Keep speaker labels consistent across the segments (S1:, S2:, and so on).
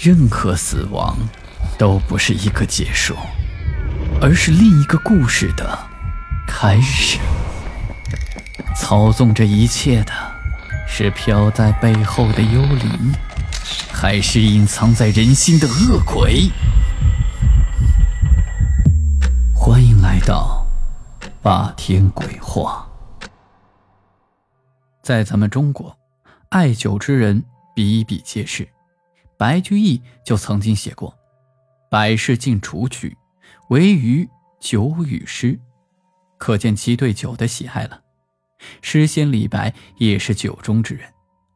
S1: 任何死亡都不是一个结束，而是另一个故事的开始。操纵这一切的是飘在背后的幽灵，还是隐藏在人心的恶鬼？欢迎来到霸天鬼话。在咱们中国，爱酒之人比比皆是。白居易就曾经写过：“百事尽除去，唯余酒与诗。”可见其对酒的喜爱了。诗仙李白也是酒中之人，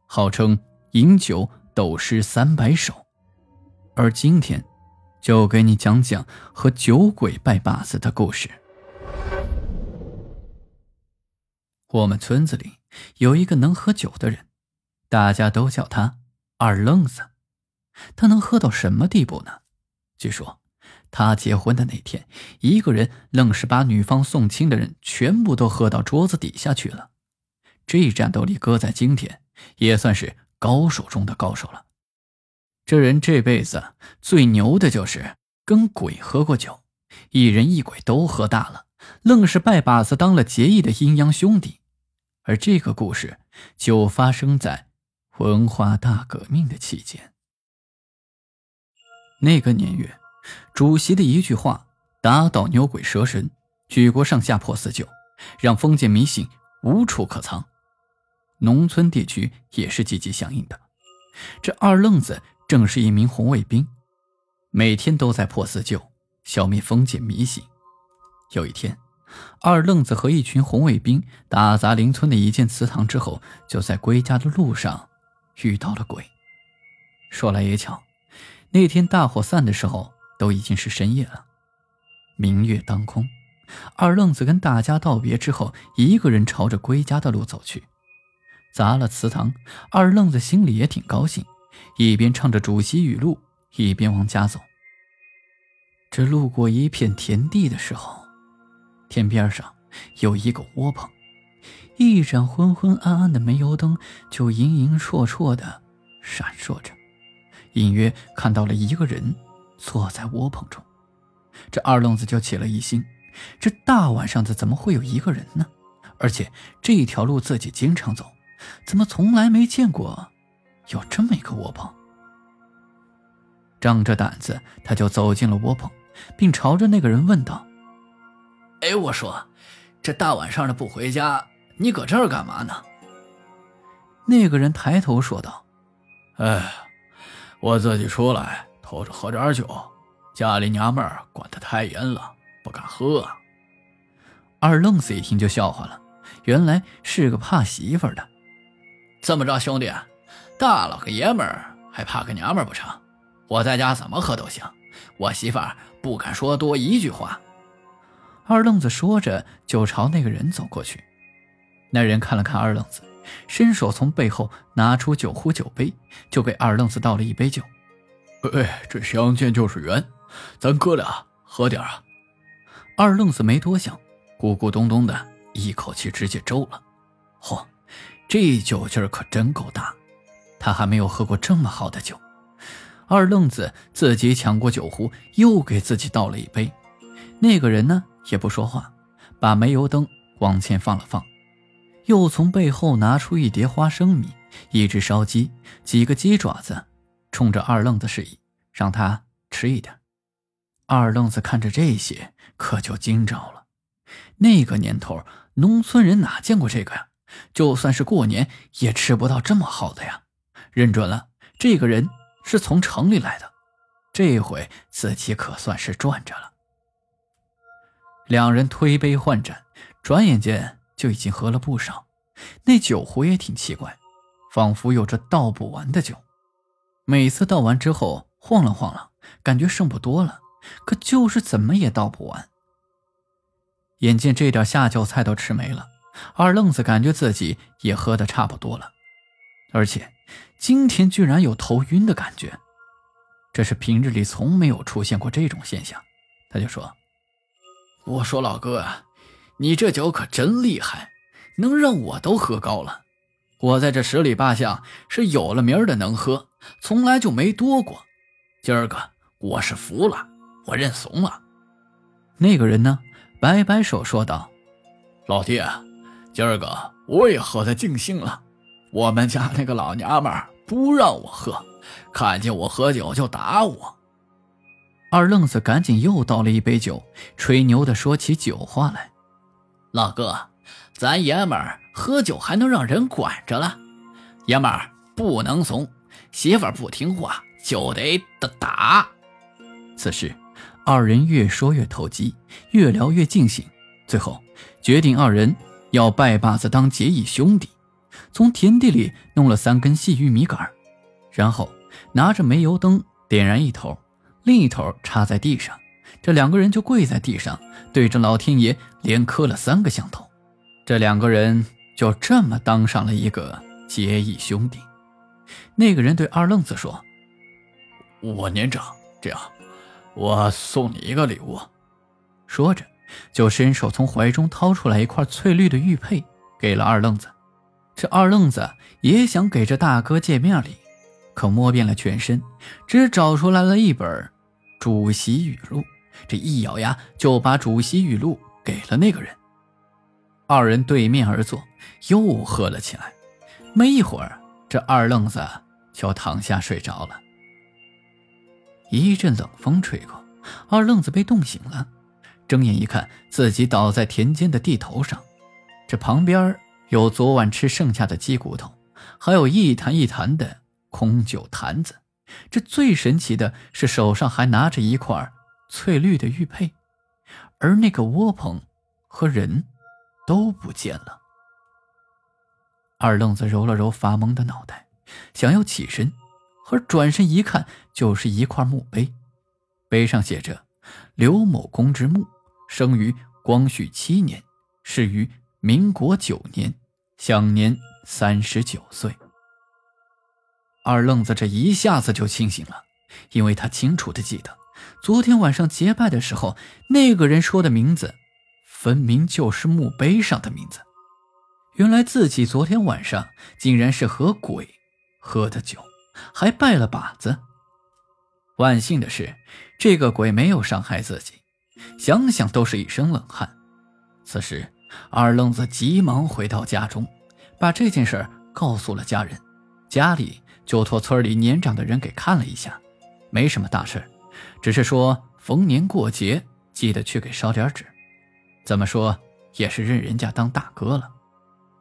S1: 号称饮酒斗诗三百首。而今天，就给你讲讲和酒鬼拜把子的故事。我们村子里有一个能喝酒的人，大家都叫他二愣子。他能喝到什么地步呢？据说，他结婚的那天，一个人愣是把女方送亲的人全部都喝到桌子底下去了。这战斗力搁在今天，也算是高手中的高手了。这人这辈子最牛的就是跟鬼喝过酒，一人一鬼都喝大了，愣是拜把子当了结义的阴阳兄弟。而这个故事就发生在文化大革命的期间。那个年月，主席的一句话打倒牛鬼蛇神，举国上下破四旧，让封建迷信无处可藏。农村地区也是积极响应的。这二愣子正是一名红卫兵，每天都在破四旧，消灭封建迷信。有一天，二愣子和一群红卫兵打砸邻村的一间祠堂之后，就在归家的路上遇到了鬼。说来也巧。那天大火散的时候，都已经是深夜了，明月当空。二愣子跟大家道别之后，一个人朝着归家的路走去。砸了祠堂，二愣子心里也挺高兴，一边唱着主席语录，一边往家走。这路过一片田地的时候，田边上有一个窝棚，一盏昏昏暗暗的煤油灯就隐隐绰绰的闪烁着。隐约看到了一个人坐在窝棚中，这二愣子就起了疑心：这大晚上的怎么会有一个人呢？而且这条路自己经常走，怎么从来没见过有这么一个窝棚？仗着胆子，他就走进了窝棚，并朝着那个人问道：“
S2: 哎，我说，这大晚上的不回家，你搁这儿干嘛呢？”
S1: 那个人抬头说道：“
S3: 哎。”我自己出来偷着喝点酒，家里娘们儿管得太严了，不敢喝。
S1: 二愣子一听就笑话了，原来是个怕媳妇的。
S2: 这么着，兄弟，大老爷们儿还怕个娘们儿不成？我在家怎么喝都行，我媳妇儿不敢说多一句话。
S1: 二愣子说着就朝那个人走过去，那人看了看二愣子。伸手从背后拿出酒壶、酒杯，就给二愣子倒了一杯酒。
S3: 哎，这相见就是缘，咱哥俩喝点啊！
S1: 二愣子没多想，咕咕咚咚的一口气直接周了。嚯，这酒劲儿可真够大！他还没有喝过这么好的酒。二愣子自己抢过酒壶，又给自己倒了一杯。那个人呢，也不说话，把煤油灯往前放了放。又从背后拿出一碟花生米、一只烧鸡、几个鸡爪子，冲着二愣子示意，让他吃一点。二愣子看着这些，可就惊着了。那个年头，农村人哪见过这个呀？就算是过年，也吃不到这么好的呀。认准了，这个人是从城里来的。这回自己可算是赚着了。两人推杯换盏，转眼间。就已经喝了不少，那酒壶也挺奇怪，仿佛有着倒不完的酒。每次倒完之后晃了晃了，感觉剩不多了，可就是怎么也倒不完。眼见这点下酒菜都吃没了，二愣子感觉自己也喝的差不多了，而且今天居然有头晕的感觉，这是平日里从没有出现过这种现象。他就说：“
S2: 我说老哥啊。”你这酒可真厉害，能让我都喝高了。我在这十里八乡是有了名的能喝，从来就没多过。今儿个我是服了，我认怂了。
S1: 那个人呢，摆摆手说道：“
S3: 老弟，今儿个我也喝的尽兴了。我们家那个老娘们不让我喝，看见我喝酒就打我。”
S1: 二愣子赶紧又倒了一杯酒，吹牛的说起酒话来：“
S2: 老哥，咱爷们儿喝酒还能让人管着了？爷们儿不能怂，媳妇儿不听话就得打。”
S1: 此时，二人越说越投机，越聊越尽兴，最后决定二人要拜把子当结义兄弟，从田地里弄了三根细玉米杆，然后拿着煤油灯点燃一头。另一头插在地上，这两个人就跪在地上，对着老天爷连磕了三个响头。这两个人就这么当上了一个结义兄弟。那个人对二愣子说：“
S3: 我年长，这样，我送你一个礼物。”
S1: 说着，就伸手从怀中掏出来一块翠绿的玉佩，给了二愣子。这二愣子也想给这大哥见面礼，可摸遍了全身，只找出来了一本。主席语录，这一咬牙就把主席语录给了那个人。二人对面而坐，又喝了起来。没一会儿，这二愣子就躺下睡着了。一阵冷风吹过，二愣子被冻醒了，睁眼一看，自己倒在田间的地头上。这旁边有昨晚吃剩下的鸡骨头，还有一坛一坛的空酒坛子。这最神奇的是，手上还拿着一块翠绿的玉佩，而那个窝棚和人都不见了。二愣子揉了揉发懵的脑袋，想要起身，而转身一看，就是一块墓碑，碑上写着“刘某公之墓，生于光绪七年，逝于民国九年，享年三十九岁。”二愣子这一下子就清醒了，因为他清楚的记得，昨天晚上结拜的时候，那个人说的名字，分明就是墓碑上的名字。原来自己昨天晚上竟然是和鬼喝的酒，还拜了把子。万幸的是，这个鬼没有伤害自己，想想都是一身冷汗。此时，二愣子急忙回到家中，把这件事告诉了家人，家里。就托村里年长的人给看了一下，没什么大事只是说逢年过节记得去给烧点纸，怎么说也是认人家当大哥了。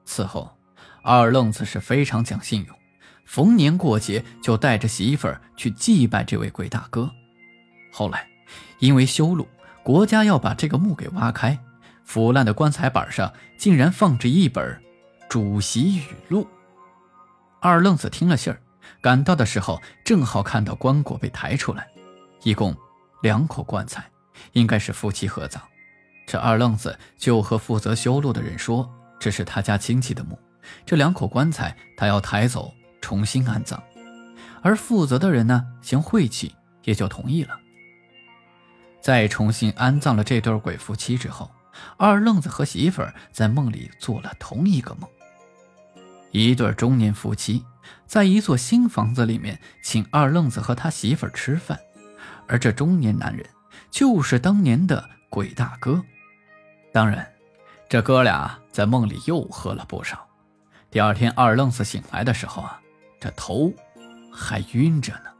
S1: 此后，二愣子是非常讲信用，逢年过节就带着媳妇儿去祭拜这位鬼大哥。后来，因为修路，国家要把这个墓给挖开，腐烂的棺材板上竟然放着一本《主席语录》。二愣子听了信儿。赶到的时候，正好看到棺椁被抬出来，一共两口棺材，应该是夫妻合葬。这二愣子就和负责修路的人说，这是他家亲戚的墓，这两口棺材他要抬走重新安葬。而负责的人呢，嫌晦气，也就同意了。在重新安葬了这对鬼夫妻之后，二愣子和媳妇儿在梦里做了同一个梦，一对中年夫妻。在一座新房子里面，请二愣子和他媳妇儿吃饭，而这中年男人就是当年的鬼大哥。当然，这哥俩在梦里又喝了不少。第二天，二愣子醒来的时候啊，这头还晕着呢。